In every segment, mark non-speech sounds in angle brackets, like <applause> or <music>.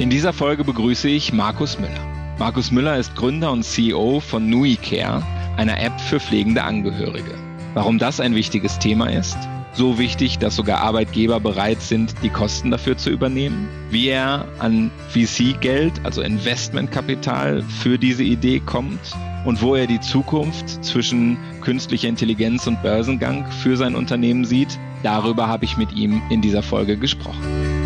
In dieser Folge begrüße ich Markus Müller. Markus Müller ist Gründer und CEO von Nui Care, einer App für pflegende Angehörige. Warum das ein wichtiges Thema ist? So wichtig, dass sogar Arbeitgeber bereit sind, die Kosten dafür zu übernehmen? Wie er an VC-Geld, also Investmentkapital, für diese Idee kommt? Und wo er die Zukunft zwischen künstlicher Intelligenz und Börsengang für sein Unternehmen sieht? Darüber habe ich mit ihm in dieser Folge gesprochen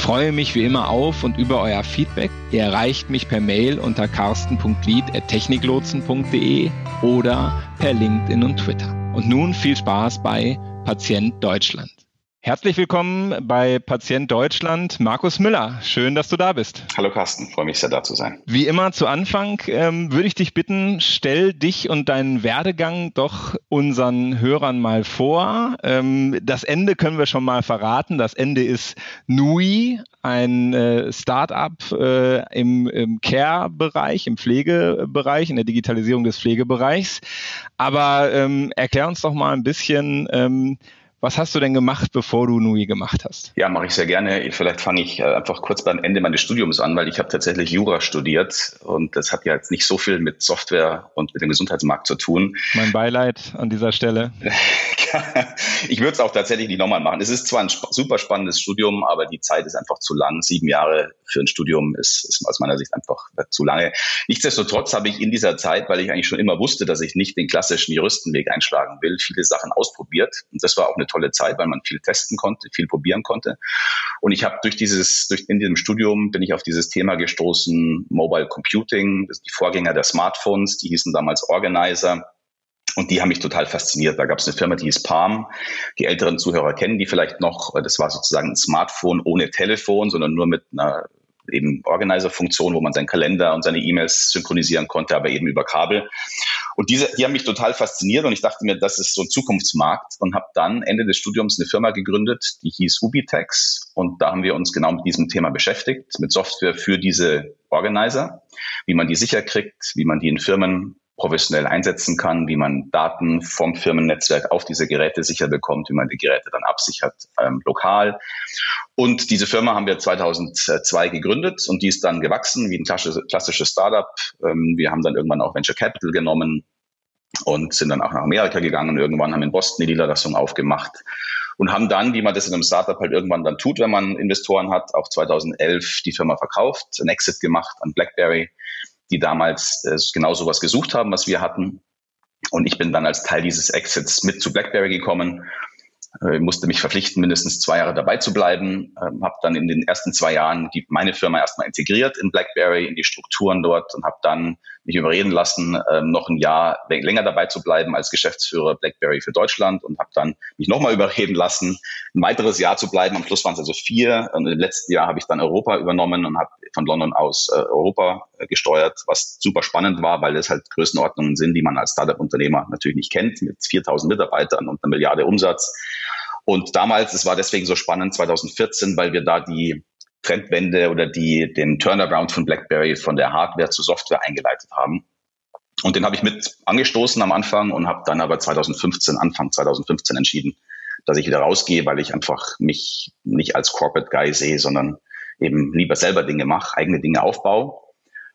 freue mich wie immer auf und über euer Feedback. Ihr erreicht mich per Mail unter carsten.lied.techniklotsen.de oder per LinkedIn und Twitter. Und nun viel Spaß bei Patient Deutschland. Herzlich willkommen bei Patient Deutschland, Markus Müller. Schön, dass du da bist. Hallo Carsten, freue mich sehr da zu sein. Wie immer zu Anfang ähm, würde ich dich bitten, stell dich und deinen Werdegang doch unseren Hörern mal vor. Ähm, das Ende können wir schon mal verraten. Das Ende ist Nui, ein äh, Startup äh, im, im Care-Bereich, im Pflegebereich, in der Digitalisierung des Pflegebereichs. Aber ähm, erklär uns doch mal ein bisschen, ähm, was hast du denn gemacht, bevor du NUI gemacht hast? Ja, mache ich sehr gerne. Vielleicht fange ich äh, einfach kurz beim Ende meines Studiums an, weil ich habe tatsächlich Jura studiert und das hat ja jetzt nicht so viel mit Software und mit dem Gesundheitsmarkt zu tun. Mein Beileid an dieser Stelle. <laughs> ich würde es auch tatsächlich nicht nochmal machen. Es ist zwar ein super spannendes Studium, aber die Zeit ist einfach zu lang. Sieben Jahre für ein Studium ist, ist aus meiner Sicht einfach zu lange. Nichtsdestotrotz habe ich in dieser Zeit, weil ich eigentlich schon immer wusste, dass ich nicht den klassischen Juristenweg einschlagen will, viele Sachen ausprobiert. Und das war auch eine tolle Zeit, weil man viel testen konnte, viel probieren konnte. Und ich habe durch dieses, durch in diesem Studium bin ich auf dieses Thema gestoßen, Mobile Computing, die Vorgänger der Smartphones, die hießen damals Organizer. Und die haben mich total fasziniert. Da gab es eine Firma, die hieß Palm. Die älteren Zuhörer kennen die vielleicht noch. Das war sozusagen ein Smartphone ohne Telefon, sondern nur mit einer eben Organizer-Funktion, wo man seinen Kalender und seine E-Mails synchronisieren konnte, aber eben über Kabel. Und diese, die haben mich total fasziniert und ich dachte mir, das ist so ein Zukunftsmarkt und habe dann Ende des Studiums eine Firma gegründet, die hieß Ubitex und da haben wir uns genau mit diesem Thema beschäftigt, mit Software für diese Organizer, wie man die sicher kriegt, wie man die in Firmen professionell einsetzen kann, wie man Daten vom Firmennetzwerk auf diese Geräte sicher bekommt, wie man die Geräte dann absichert ähm, lokal. Und diese Firma haben wir 2002 gegründet und die ist dann gewachsen wie ein klassisches Startup. Ähm, wir haben dann irgendwann auch Venture Capital genommen und sind dann auch nach Amerika gegangen. Irgendwann haben in Boston die Niederlassung aufgemacht und haben dann, wie man das in einem Startup halt irgendwann dann tut, wenn man Investoren hat, auch 2011 die Firma verkauft, einen Exit gemacht an BlackBerry die damals äh, genau sowas gesucht haben, was wir hatten. Und ich bin dann als Teil dieses Exits mit zu BlackBerry gekommen äh, musste mich verpflichten, mindestens zwei Jahre dabei zu bleiben. Ähm, habe dann in den ersten zwei Jahren die, meine Firma erstmal integriert in BlackBerry, in die Strukturen dort und habe dann mich überreden lassen, ähm, noch ein Jahr länger dabei zu bleiben als Geschäftsführer BlackBerry für Deutschland und habe dann mich nochmal überreden lassen, ein weiteres Jahr zu bleiben. Am Schluss waren es also vier. Und im letzten Jahr habe ich dann Europa übernommen und habe von London aus äh, Europa äh, gesteuert, was super spannend war, weil es halt Größenordnungen sind, die man als Startup-Unternehmer natürlich nicht kennt, mit 4000 Mitarbeitern und einer Milliarde Umsatz. Und damals, es war deswegen so spannend, 2014, weil wir da die Trendwende oder die, den Turnaround von BlackBerry von der Hardware zur Software eingeleitet haben. Und den habe ich mit angestoßen am Anfang und habe dann aber 2015, Anfang 2015 entschieden, dass ich wieder rausgehe, weil ich einfach mich nicht als Corporate Guy sehe, sondern eben lieber selber Dinge mache, eigene Dinge aufbaue.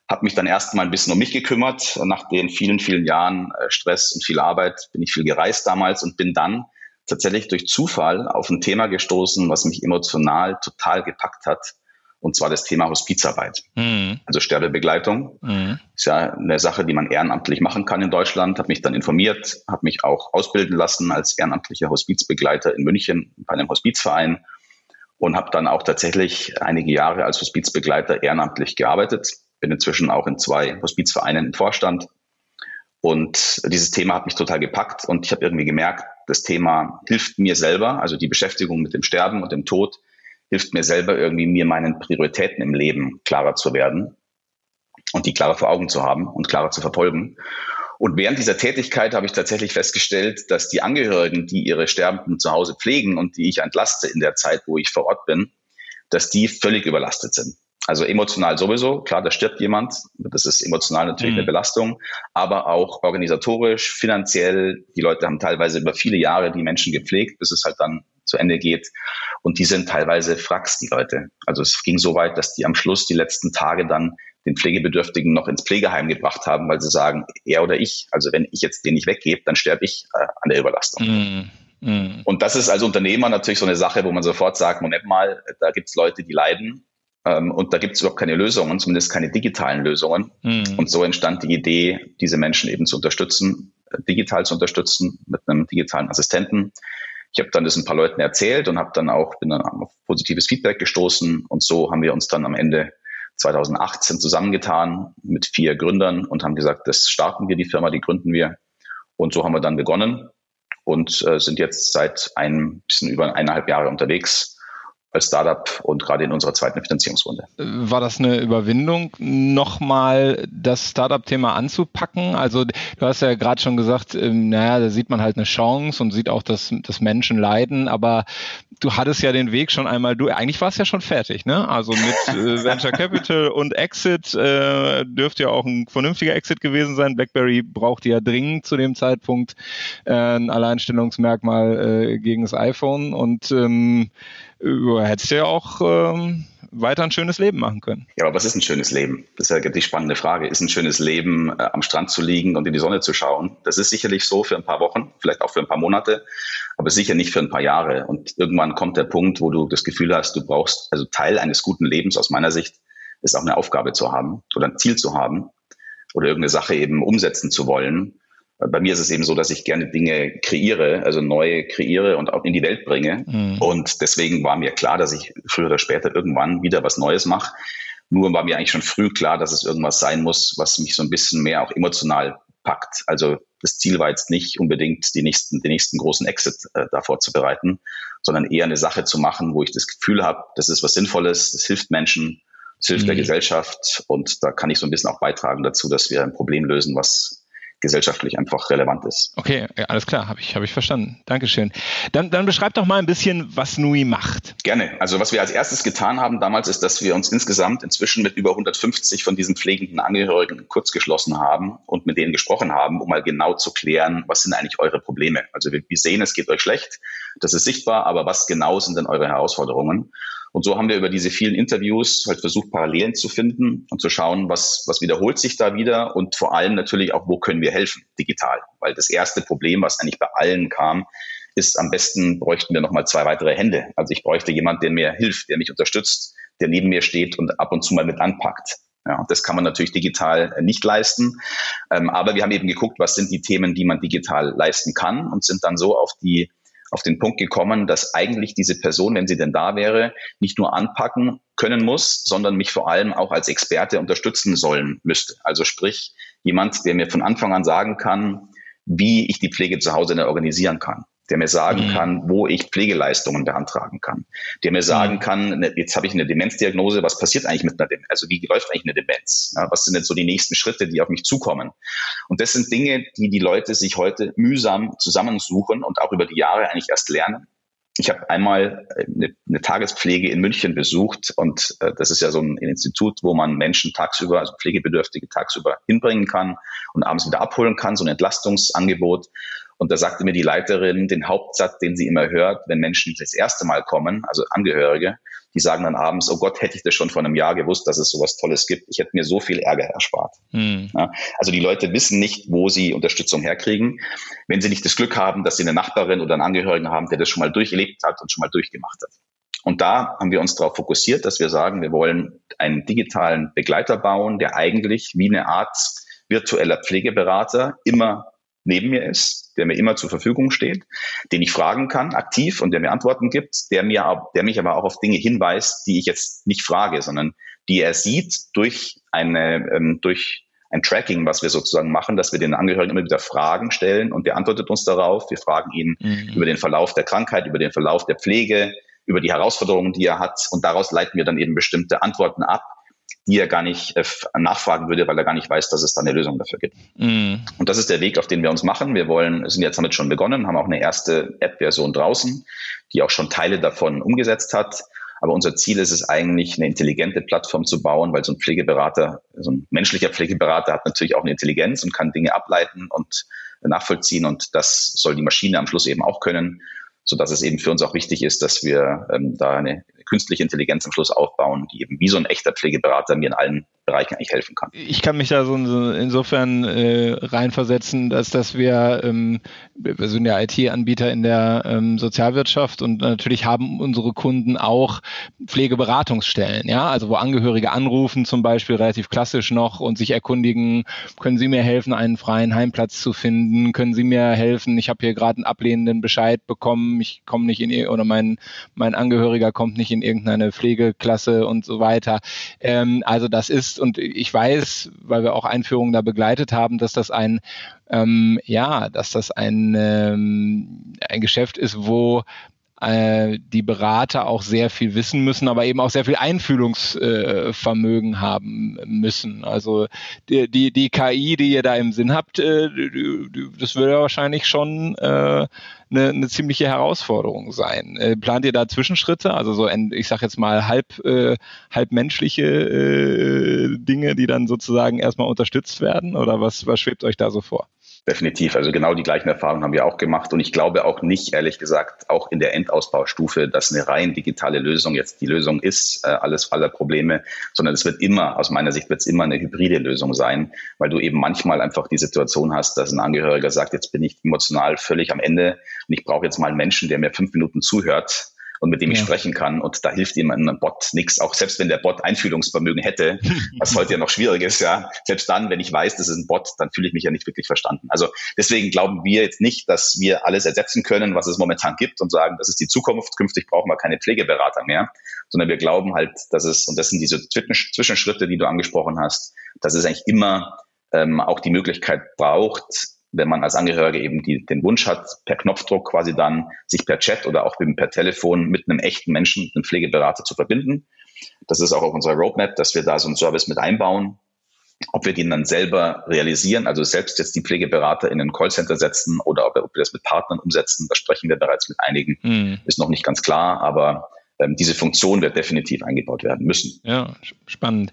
Habe mich dann erst mal ein bisschen um mich gekümmert. Nach den vielen, vielen Jahren äh, Stress und viel Arbeit bin ich viel gereist damals und bin dann tatsächlich durch Zufall auf ein Thema gestoßen, was mich emotional total gepackt hat. Und zwar das Thema Hospizarbeit. Mhm. Also Sterbebegleitung. Mhm. Ist ja eine Sache, die man ehrenamtlich machen kann in Deutschland. Habe mich dann informiert, habe mich auch ausbilden lassen als ehrenamtlicher Hospizbegleiter in München bei einem Hospizverein und habe dann auch tatsächlich einige Jahre als Hospizbegleiter ehrenamtlich gearbeitet. Bin inzwischen auch in zwei Hospizvereinen im Vorstand. Und dieses Thema hat mich total gepackt und ich habe irgendwie gemerkt, das Thema hilft mir selber, also die Beschäftigung mit dem Sterben und dem Tod hilft mir selber irgendwie, mir meinen Prioritäten im Leben klarer zu werden und die klarer vor Augen zu haben und klarer zu verfolgen. Und während dieser Tätigkeit habe ich tatsächlich festgestellt, dass die Angehörigen, die ihre Sterbenden zu Hause pflegen und die ich entlaste in der Zeit, wo ich vor Ort bin, dass die völlig überlastet sind. Also emotional sowieso, klar, da stirbt jemand, das ist emotional natürlich mhm. eine Belastung, aber auch organisatorisch, finanziell, die Leute haben teilweise über viele Jahre die Menschen gepflegt, bis es halt dann zu Ende geht. Und die sind teilweise Fracks, die Leute. Also es ging so weit, dass die am Schluss die letzten Tage dann den Pflegebedürftigen noch ins Pflegeheim gebracht haben, weil sie sagen, er oder ich, also wenn ich jetzt den nicht weggebe, dann sterbe ich äh, an der Überlastung. Mm, mm. Und das ist als Unternehmer natürlich so eine Sache, wo man sofort sagt, Moment mal, da gibt es Leute, die leiden und da gibt es überhaupt keine Lösungen, zumindest keine digitalen Lösungen. Mm. Und so entstand die Idee, diese Menschen eben zu unterstützen, äh, digital zu unterstützen mit einem digitalen Assistenten. Ich habe dann das ein paar Leuten erzählt und habe dann auch bin dann auf positives Feedback gestoßen und so haben wir uns dann am Ende 2018 zusammengetan mit vier Gründern und haben gesagt, das starten wir, die Firma, die gründen wir. Und so haben wir dann begonnen und äh, sind jetzt seit ein bisschen über eineinhalb Jahre unterwegs als Startup und gerade in unserer zweiten Finanzierungsrunde. War das eine Überwindung, nochmal das Startup-Thema anzupacken? Also du hast ja gerade schon gesagt, ähm, naja, da sieht man halt eine Chance und sieht auch, dass, dass Menschen leiden, aber du hattest ja den Weg schon einmal, du eigentlich warst ja schon fertig, ne? Also mit äh, <laughs> Venture Capital und Exit äh, dürfte ja auch ein vernünftiger Exit gewesen sein. BlackBerry brauchte ja dringend zu dem Zeitpunkt äh, ein Alleinstellungsmerkmal äh, gegen das iPhone und ähm, du hättest ja auch ähm, weiter ein schönes Leben machen können. Ja, aber was ist ein schönes Leben? Das ist ja die spannende Frage. Ist ein schönes Leben, äh, am Strand zu liegen und in die Sonne zu schauen? Das ist sicherlich so für ein paar Wochen, vielleicht auch für ein paar Monate, aber sicher nicht für ein paar Jahre. Und irgendwann kommt der Punkt, wo du das Gefühl hast, du brauchst, also Teil eines guten Lebens aus meiner Sicht, ist auch eine Aufgabe zu haben oder ein Ziel zu haben oder irgendeine Sache eben umsetzen zu wollen. Bei mir ist es eben so, dass ich gerne Dinge kreiere, also neue kreiere und auch in die Welt bringe. Mhm. Und deswegen war mir klar, dass ich früher oder später irgendwann wieder was Neues mache. Nur war mir eigentlich schon früh klar, dass es irgendwas sein muss, was mich so ein bisschen mehr auch emotional packt. Also das Ziel war jetzt nicht unbedingt die nächsten, den nächsten großen Exit äh, davor zu bereiten, sondern eher eine Sache zu machen, wo ich das Gefühl habe, das ist was Sinnvolles, das hilft Menschen, das hilft mhm. der Gesellschaft und da kann ich so ein bisschen auch beitragen dazu, dass wir ein Problem lösen, was gesellschaftlich einfach relevant ist. Okay, alles klar, habe ich, hab ich verstanden. Dankeschön. Dann, dann beschreib doch mal ein bisschen, was Nui macht. Gerne. Also was wir als erstes getan haben damals, ist, dass wir uns insgesamt inzwischen mit über 150 von diesen pflegenden Angehörigen kurz geschlossen haben und mit denen gesprochen haben, um mal genau zu klären, was sind eigentlich eure Probleme. Also wir, wir sehen, es geht euch schlecht, das ist sichtbar, aber was genau sind denn eure Herausforderungen? Und so haben wir über diese vielen Interviews halt versucht, Parallelen zu finden und zu schauen, was, was wiederholt sich da wieder und vor allem natürlich auch, wo können wir helfen digital. Weil das erste Problem, was eigentlich bei allen kam, ist, am besten bräuchten wir nochmal zwei weitere Hände. Also ich bräuchte jemand, der mir hilft, der mich unterstützt, der neben mir steht und ab und zu mal mit anpackt. Ja, das kann man natürlich digital nicht leisten. Ähm, aber wir haben eben geguckt, was sind die Themen, die man digital leisten kann und sind dann so auf die auf den Punkt gekommen, dass eigentlich diese Person, wenn sie denn da wäre, nicht nur anpacken können muss, sondern mich vor allem auch als Experte unterstützen sollen müsste. Also sprich, jemand, der mir von Anfang an sagen kann, wie ich die Pflege zu Hause organisieren kann der mir sagen mhm. kann, wo ich Pflegeleistungen beantragen kann, der mir sagen mhm. kann, ne, jetzt habe ich eine Demenzdiagnose, was passiert eigentlich mit einer Demenz? Also wie läuft eigentlich eine Demenz? Ja, was sind jetzt so die nächsten Schritte, die auf mich zukommen? Und das sind Dinge, die die Leute sich heute mühsam zusammensuchen und auch über die Jahre eigentlich erst lernen. Ich habe einmal eine, eine, Tagespflege in München besucht und äh, das ist ja so ein Institut, wo man Menschen tagsüber, also Pflegebedürftige tagsüber hinbringen kann und abends wieder abholen kann, so ein Entlastungsangebot. Und da sagte mir die Leiterin den Hauptsatz, den sie immer hört, wenn Menschen das erste Mal kommen, also Angehörige, die sagen dann abends, oh Gott, hätte ich das schon vor einem Jahr gewusst, dass es sowas Tolles gibt. Ich hätte mir so viel Ärger erspart. Hm. Ja, also die Leute wissen nicht, wo sie Unterstützung herkriegen, wenn sie nicht das Glück haben, dass sie eine Nachbarin oder einen Angehörigen haben, der das schon mal durcherlebt hat und schon mal durchgemacht hat. Und da haben wir uns darauf fokussiert, dass wir sagen, wir wollen einen digitalen Begleiter bauen, der eigentlich wie eine Art virtueller Pflegeberater immer neben mir ist, der mir immer zur Verfügung steht, den ich fragen kann, aktiv und der mir Antworten gibt, der mir, der mich aber auch auf Dinge hinweist, die ich jetzt nicht frage, sondern die er sieht durch eine, ähm, durch ein Tracking, was wir sozusagen machen, dass wir den Angehörigen immer wieder Fragen stellen und der antwortet uns darauf. Wir fragen ihn mhm. über den Verlauf der Krankheit, über den Verlauf der Pflege, über die Herausforderungen, die er hat und daraus leiten wir dann eben bestimmte Antworten ab, die er gar nicht äh, nachfragen würde, weil er gar nicht weiß, dass es da eine Lösung dafür gibt. Mm. Und das ist der Weg, auf den wir uns machen. Wir wollen, sind jetzt damit schon begonnen, haben auch eine erste App-Version draußen, die auch schon Teile davon umgesetzt hat. Aber unser Ziel ist es eigentlich, eine intelligente Plattform zu bauen, weil so ein Pflegeberater, so ein menschlicher Pflegeberater hat natürlich auch eine Intelligenz und kann Dinge ableiten und nachvollziehen. Und das soll die Maschine am Schluss eben auch können sodass es eben für uns auch wichtig ist, dass wir ähm, da eine künstliche Intelligenz am Schluss aufbauen, die eben wie so ein echter Pflegeberater mir in allen Bereichen eigentlich helfen kann. Ich kann mich da so insofern äh, reinversetzen, dass, dass wir, ähm, wir sind ja IT-Anbieter in der ähm, Sozialwirtschaft und natürlich haben unsere Kunden auch Pflegeberatungsstellen, ja, also wo Angehörige anrufen zum Beispiel relativ klassisch noch und sich erkundigen, können Sie mir helfen, einen freien Heimplatz zu finden? Können Sie mir helfen? Ich habe hier gerade einen ablehnenden Bescheid bekommen, ich komme nicht in oder mein mein Angehöriger kommt nicht in irgendeine Pflegeklasse und so weiter. Ähm, also das ist und ich weiß, weil wir auch Einführungen da begleitet haben, dass das ein ähm, ja, dass das ein, ähm, ein Geschäft ist, wo äh, die Berater auch sehr viel wissen müssen, aber eben auch sehr viel Einfühlungsvermögen äh, haben müssen. Also die, die, die KI, die ihr da im Sinn habt, äh, das würde wahrscheinlich schon äh, eine, eine ziemliche Herausforderung sein. Äh, plant ihr da Zwischenschritte, also so, ein, ich sage jetzt mal halb, halb menschliche Dinge, die dann sozusagen erstmal unterstützt werden oder was, was schwebt euch da so vor? Definitiv. Also genau die gleichen Erfahrungen haben wir auch gemacht. Und ich glaube auch nicht, ehrlich gesagt, auch in der Endausbaustufe, dass eine rein digitale Lösung jetzt die Lösung ist, äh, alles aller Probleme, sondern es wird immer, aus meiner Sicht wird es immer eine hybride Lösung sein, weil du eben manchmal einfach die Situation hast, dass ein Angehöriger sagt, jetzt bin ich emotional völlig am Ende und ich brauche jetzt mal einen Menschen, der mir fünf Minuten zuhört und mit dem ich sprechen kann. Und da hilft ihm ein Bot nichts. Auch selbst wenn der Bot Einfühlungsvermögen hätte, <laughs> was heute ja noch schwierig ist, ja, selbst dann, wenn ich weiß, das ist ein Bot, dann fühle ich mich ja nicht wirklich verstanden. Also deswegen glauben wir jetzt nicht, dass wir alles ersetzen können, was es momentan gibt und sagen, das ist die Zukunft. Künftig brauchen wir keine Pflegeberater mehr, sondern wir glauben halt, dass es, und das sind diese Zwischenschritte, die du angesprochen hast, dass es eigentlich immer ähm, auch die Möglichkeit braucht, wenn man als Angehörige eben die, den Wunsch hat, per Knopfdruck quasi dann sich per Chat oder auch eben per Telefon mit einem echten Menschen, einem Pflegeberater zu verbinden. Das ist auch auf unserer Roadmap, dass wir da so einen Service mit einbauen. Ob wir den dann selber realisieren, also selbst jetzt die Pflegeberater in ein Callcenter setzen oder ob wir, ob wir das mit Partnern umsetzen, da sprechen wir bereits mit einigen, mhm. ist noch nicht ganz klar, aber diese Funktion wird definitiv eingebaut werden müssen. Ja, spannend.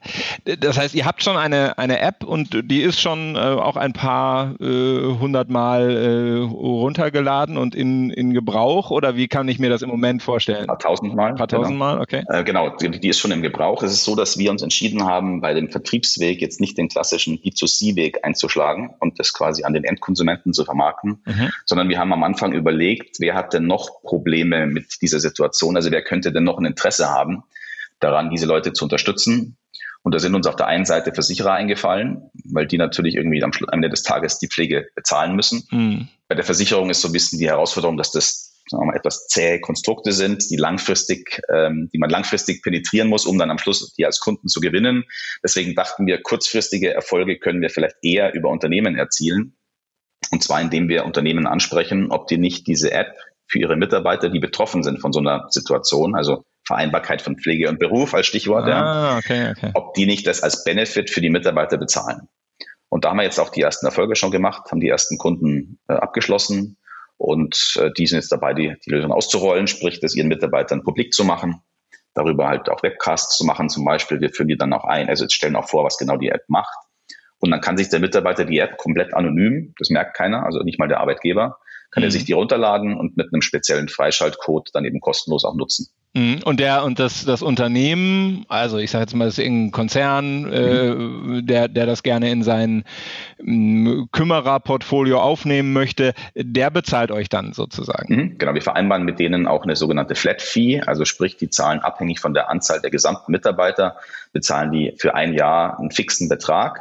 Das heißt, ihr habt schon eine, eine App und die ist schon äh, auch ein paar äh, hundert äh, runtergeladen und in, in Gebrauch oder wie kann ich mir das im Moment vorstellen? Ein paar tausendmal. Ein paar tausendmal, genau. okay. Äh, genau, die, die, ist schon im Gebrauch. Es ist so, dass wir uns entschieden haben, bei dem Vertriebsweg jetzt nicht den klassischen B2C-Weg einzuschlagen und das quasi an den Endkonsumenten zu vermarkten, mhm. sondern wir haben am Anfang überlegt, wer hat denn noch Probleme mit dieser Situation? Also wer könnte denn noch ein Interesse haben, daran, diese Leute zu unterstützen. Und da sind uns auf der einen Seite Versicherer eingefallen, weil die natürlich irgendwie am Ende des Tages die Pflege bezahlen müssen. Mhm. Bei der Versicherung ist so ein bisschen die Herausforderung, dass das mal, etwas zähe Konstrukte sind, die langfristig, ähm, die man langfristig penetrieren muss, um dann am Schluss die als Kunden zu gewinnen. Deswegen dachten wir, kurzfristige Erfolge können wir vielleicht eher über Unternehmen erzielen. Und zwar indem wir Unternehmen ansprechen, ob die nicht diese App für ihre Mitarbeiter, die betroffen sind von so einer Situation, also Vereinbarkeit von Pflege und Beruf als Stichwort, ah, okay, okay. ob die nicht das als Benefit für die Mitarbeiter bezahlen. Und da haben wir jetzt auch die ersten Erfolge schon gemacht, haben die ersten Kunden äh, abgeschlossen und äh, die sind jetzt dabei, die, die Lösung auszurollen, sprich, das ihren Mitarbeitern publik zu machen, darüber halt auch Webcasts zu machen zum Beispiel. Wir führen die dann auch ein, also jetzt stellen auch vor, was genau die App macht. Und dann kann sich der Mitarbeiter die App komplett anonym, das merkt keiner, also nicht mal der Arbeitgeber, kann mhm. er sich die runterladen und mit einem speziellen Freischaltcode dann eben kostenlos auch nutzen. Mhm. Und der und das, das Unternehmen, also ich sage jetzt mal, das ist irgendein Konzern, mhm. äh, der, der das gerne in sein Kümmererportfolio aufnehmen möchte, der bezahlt euch dann sozusagen. Mhm, genau, wir vereinbaren mit denen auch eine sogenannte Flat Fee, also sprich, die zahlen abhängig von der Anzahl der gesamten Mitarbeiter, bezahlen die für ein Jahr einen fixen Betrag.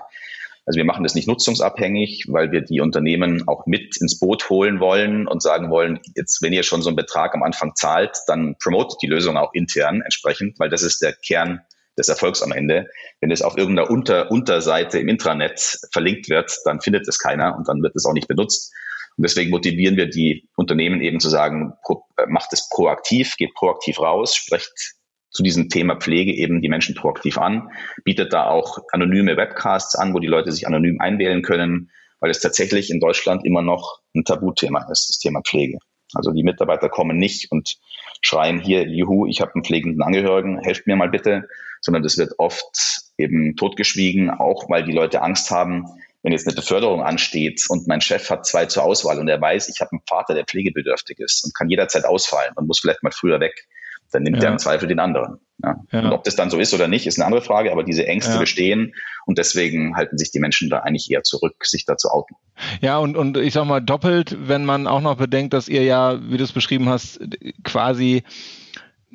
Also wir machen das nicht nutzungsabhängig, weil wir die Unternehmen auch mit ins Boot holen wollen und sagen wollen, jetzt, wenn ihr schon so einen Betrag am Anfang zahlt, dann promotet die Lösung auch intern entsprechend, weil das ist der Kern des Erfolgs am Ende. Wenn es auf irgendeiner Unter Unterseite im Intranet verlinkt wird, dann findet es keiner und dann wird es auch nicht benutzt. Und deswegen motivieren wir die Unternehmen eben zu sagen, äh, macht es proaktiv, geht proaktiv raus, sprecht zu diesem Thema Pflege eben die Menschen proaktiv an, bietet da auch anonyme Webcasts an, wo die Leute sich anonym einwählen können, weil es tatsächlich in Deutschland immer noch ein Tabuthema ist, das Thema Pflege. Also die Mitarbeiter kommen nicht und schreien hier, juhu, ich habe einen pflegenden Angehörigen, helft mir mal bitte, sondern das wird oft eben totgeschwiegen, auch weil die Leute Angst haben, wenn jetzt eine Beförderung ansteht und mein Chef hat zwei zur Auswahl und er weiß, ich habe einen Vater, der pflegebedürftig ist und kann jederzeit ausfallen und muss vielleicht mal früher weg, dann nimmt ja. er im Zweifel den anderen. Ja. Ja. Und ob das dann so ist oder nicht, ist eine andere Frage, aber diese Ängste bestehen und deswegen halten sich die Menschen da eigentlich eher zurück, sich da zu outen. Ja, und, und ich sag mal doppelt, wenn man auch noch bedenkt, dass ihr ja, wie du es beschrieben hast, quasi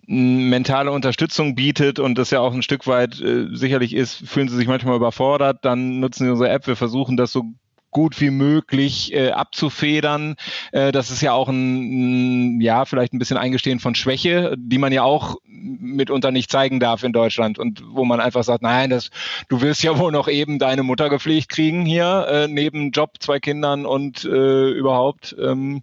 mentale Unterstützung bietet und das ja auch ein Stück weit äh, sicherlich ist, fühlen sie sich manchmal überfordert, dann nutzen sie unsere App. Wir versuchen das so gut wie möglich äh, abzufedern. Äh, das ist ja auch ein, ja, vielleicht ein bisschen Eingestehen von Schwäche, die man ja auch mitunter nicht zeigen darf in Deutschland und wo man einfach sagt, nein, das, du willst ja wohl noch eben deine Mutter gepflegt kriegen hier, äh, neben Job, zwei Kindern und äh, überhaupt. Ähm,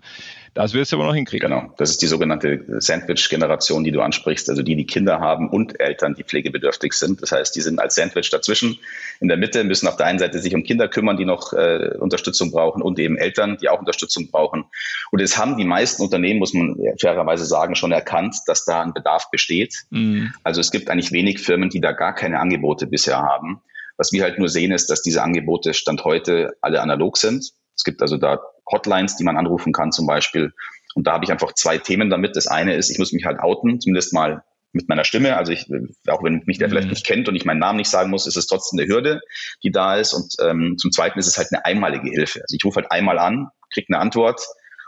das wirst du aber noch hinkriegen. Genau. Das ist die sogenannte Sandwich-Generation, die du ansprichst. Also die, die Kinder haben und Eltern, die pflegebedürftig sind. Das heißt, die sind als Sandwich dazwischen. In der Mitte müssen auf der einen Seite sich um Kinder kümmern, die noch äh, Unterstützung brauchen und eben Eltern, die auch Unterstützung brauchen. Und es haben die meisten Unternehmen, muss man fairerweise sagen, schon erkannt, dass da ein Bedarf besteht. Mhm. Also es gibt eigentlich wenig Firmen, die da gar keine Angebote bisher haben. Was wir halt nur sehen, ist, dass diese Angebote Stand heute alle analog sind. Es gibt also da Hotlines, die man anrufen kann zum Beispiel. Und da habe ich einfach zwei Themen damit. Das eine ist, ich muss mich halt outen, zumindest mal mit meiner Stimme. Also ich, auch wenn mich der vielleicht mhm. nicht kennt und ich meinen Namen nicht sagen muss, ist es trotzdem eine Hürde, die da ist. Und ähm, zum Zweiten ist es halt eine einmalige Hilfe. Also ich rufe halt einmal an, kriege eine Antwort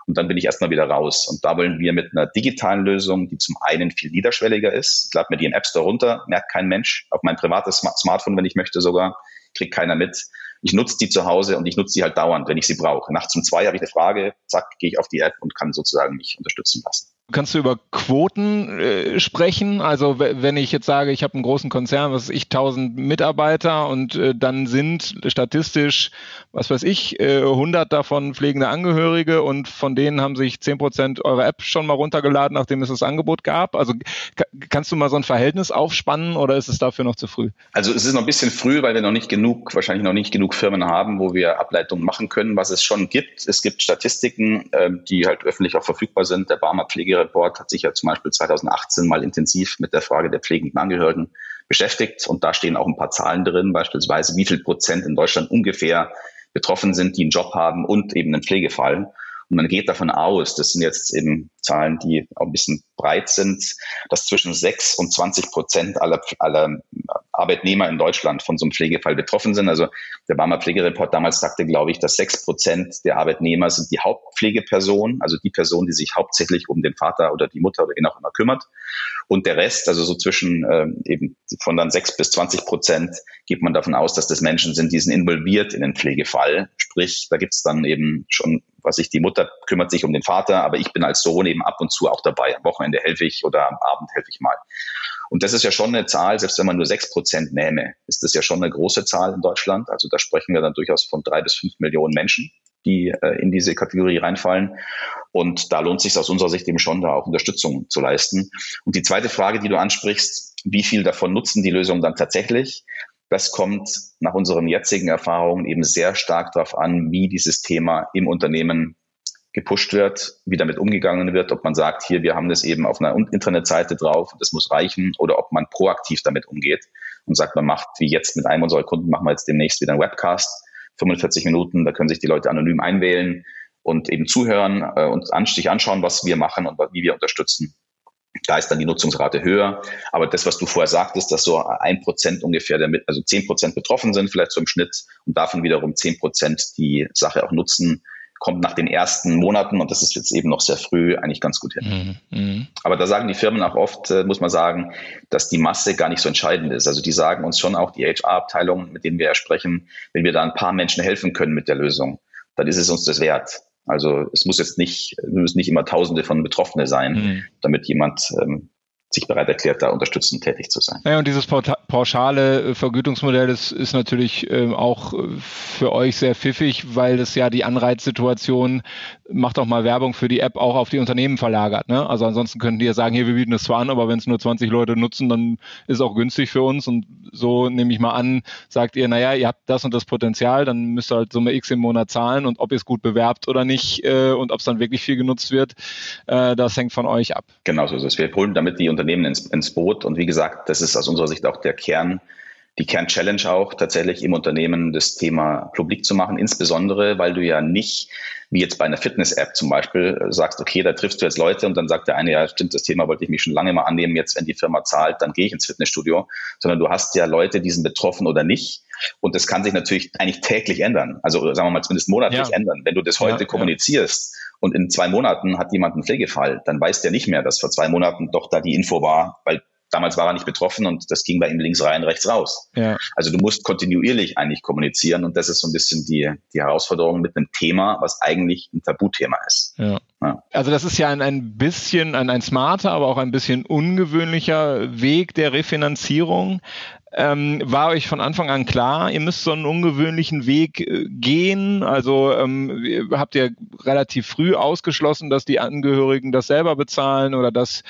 und dann bin ich erstmal wieder raus. Und da wollen wir mit einer digitalen Lösung, die zum einen viel niederschwelliger ist, ich lade mir die in App Store runter, merkt kein Mensch, auf mein privates Smartphone, wenn ich möchte sogar, kriegt keiner mit. Ich nutze die zu Hause und ich nutze die halt dauernd, wenn ich sie brauche. Nachts um zwei habe ich eine Frage, zack, gehe ich auf die App und kann sozusagen mich unterstützen lassen. Kannst du über Quoten äh, sprechen? Also wenn ich jetzt sage, ich habe einen großen Konzern, was weiß ich, 1000 Mitarbeiter und äh, dann sind statistisch, was weiß ich, äh, 100 davon pflegende Angehörige und von denen haben sich 10 Prozent eure App schon mal runtergeladen, nachdem es das Angebot gab. Also kannst du mal so ein Verhältnis aufspannen oder ist es dafür noch zu früh? Also es ist noch ein bisschen früh, weil wir noch nicht genug, wahrscheinlich noch nicht genug Firmen haben, wo wir Ableitungen machen können. Was es schon gibt, es gibt Statistiken, äh, die halt öffentlich auch verfügbar sind. Der Barmer Pflege Report hat sich ja zum Beispiel 2018 mal intensiv mit der Frage der pflegenden Angehörigen beschäftigt. Und da stehen auch ein paar Zahlen drin, beispielsweise wie viel Prozent in Deutschland ungefähr betroffen sind, die einen Job haben und eben einen Pflegefall. Und man geht davon aus, das sind jetzt eben Zahlen, die auch ein bisschen breit sind, dass zwischen 6 und 20 Prozent aller, aller Arbeitnehmer in Deutschland von so einem Pflegefall betroffen sind. Also der Barmer Pflegereport damals sagte, glaube ich, dass 6 Prozent der Arbeitnehmer sind die Hauptpflegeperson, also die Person, die sich hauptsächlich um den Vater oder die Mutter oder wen auch immer kümmert. Und der Rest, also so zwischen ähm, eben von dann 6 bis 20 Prozent, geht man davon aus, dass das Menschen sind, die sind involviert in den Pflegefall. Sprich, da gibt es dann eben schon was ich, die Mutter kümmert sich um den Vater, aber ich bin als Sohn eben ab und zu auch dabei. Am Wochenende helfe ich oder am Abend helfe ich mal. Und das ist ja schon eine Zahl, selbst wenn man nur sechs Prozent nähme, ist das ja schon eine große Zahl in Deutschland. Also da sprechen wir dann durchaus von drei bis fünf Millionen Menschen, die äh, in diese Kategorie reinfallen. Und da lohnt sich aus unserer Sicht eben schon, da auch Unterstützung zu leisten. Und die zweite Frage, die du ansprichst, wie viel davon nutzen die Lösungen dann tatsächlich? Das kommt nach unseren jetzigen Erfahrungen eben sehr stark darauf an, wie dieses Thema im Unternehmen gepusht wird, wie damit umgegangen wird, ob man sagt, hier, wir haben das eben auf einer Internetseite drauf, das muss reichen, oder ob man proaktiv damit umgeht und sagt, man macht, wie jetzt mit einem unserer Kunden, machen wir jetzt demnächst wieder einen Webcast, 45 Minuten, da können sich die Leute anonym einwählen und eben zuhören äh, und sich anschauen, was wir machen und wie wir unterstützen. Da ist dann die Nutzungsrate höher. Aber das, was du vorher sagtest, dass so ein Prozent ungefähr, der mit, also zehn Prozent betroffen sind, vielleicht so im Schnitt, und davon wiederum zehn Prozent die Sache auch nutzen, kommt nach den ersten Monaten, und das ist jetzt eben noch sehr früh, eigentlich ganz gut hin. Mhm. mhm. Aber da sagen die Firmen auch oft, äh, muss man sagen, dass die Masse gar nicht so entscheidend ist. Also die sagen uns schon auch, die HR-Abteilungen, mit denen wir ja sprechen, wenn wir da ein paar Menschen helfen können mit der Lösung, dann ist es uns das wert. Also es muss jetzt nicht, müssen nicht immer Tausende von Betroffene sein, mhm. damit jemand ähm, sich bereit erklärt, da unterstützend tätig zu sein. Ja, und dieses pauschale äh, Vergütungsmodell ist, ist natürlich ähm, auch äh, für euch sehr pfiffig, weil das ja die Anreizsituation macht auch mal Werbung für die App auch auf die Unternehmen verlagert. Ne? Also ansonsten könnten die ja sagen, hier, wir bieten das zwar an, aber wenn es nur 20 Leute nutzen, dann ist es auch günstig für uns. Und so nehme ich mal an, sagt ihr, naja, ihr habt das und das Potenzial, dann müsst ihr halt Summe X im Monat zahlen und ob ihr es gut bewerbt oder nicht äh, und ob es dann wirklich viel genutzt wird, äh, das hängt von euch ab. Genau so ist es. Wir holen damit die Unternehmen ins, ins Boot. Und wie gesagt, das ist aus unserer Sicht auch der Kern die Kernchallenge auch tatsächlich im Unternehmen das Thema publik zu machen, insbesondere weil du ja nicht wie jetzt bei einer Fitness-App zum Beispiel sagst, okay, da triffst du jetzt Leute und dann sagt der eine, ja, stimmt, das Thema wollte ich mich schon lange mal annehmen, jetzt wenn die Firma zahlt, dann gehe ich ins Fitnessstudio, sondern du hast ja Leute, die sind betroffen oder nicht und das kann sich natürlich eigentlich täglich ändern, also sagen wir mal zumindest monatlich ja. ändern. Wenn du das heute ja, kommunizierst, ja und in zwei Monaten hat jemand einen Pflegefall, dann weiß der nicht mehr, dass vor zwei Monaten doch da die Info war, weil Damals war er nicht betroffen und das ging bei ihm links rein, rechts raus. Ja. Also du musst kontinuierlich eigentlich kommunizieren und das ist so ein bisschen die, die Herausforderung mit einem Thema, was eigentlich ein Tabuthema ist. Ja. ja. Also das ist ja ein, ein bisschen, ein, ein smarter, aber auch ein bisschen ungewöhnlicher Weg der Refinanzierung. Ähm, war euch von Anfang an klar, ihr müsst so einen ungewöhnlichen Weg äh, gehen? Also ähm, habt ihr relativ früh ausgeschlossen, dass die Angehörigen das selber bezahlen oder dass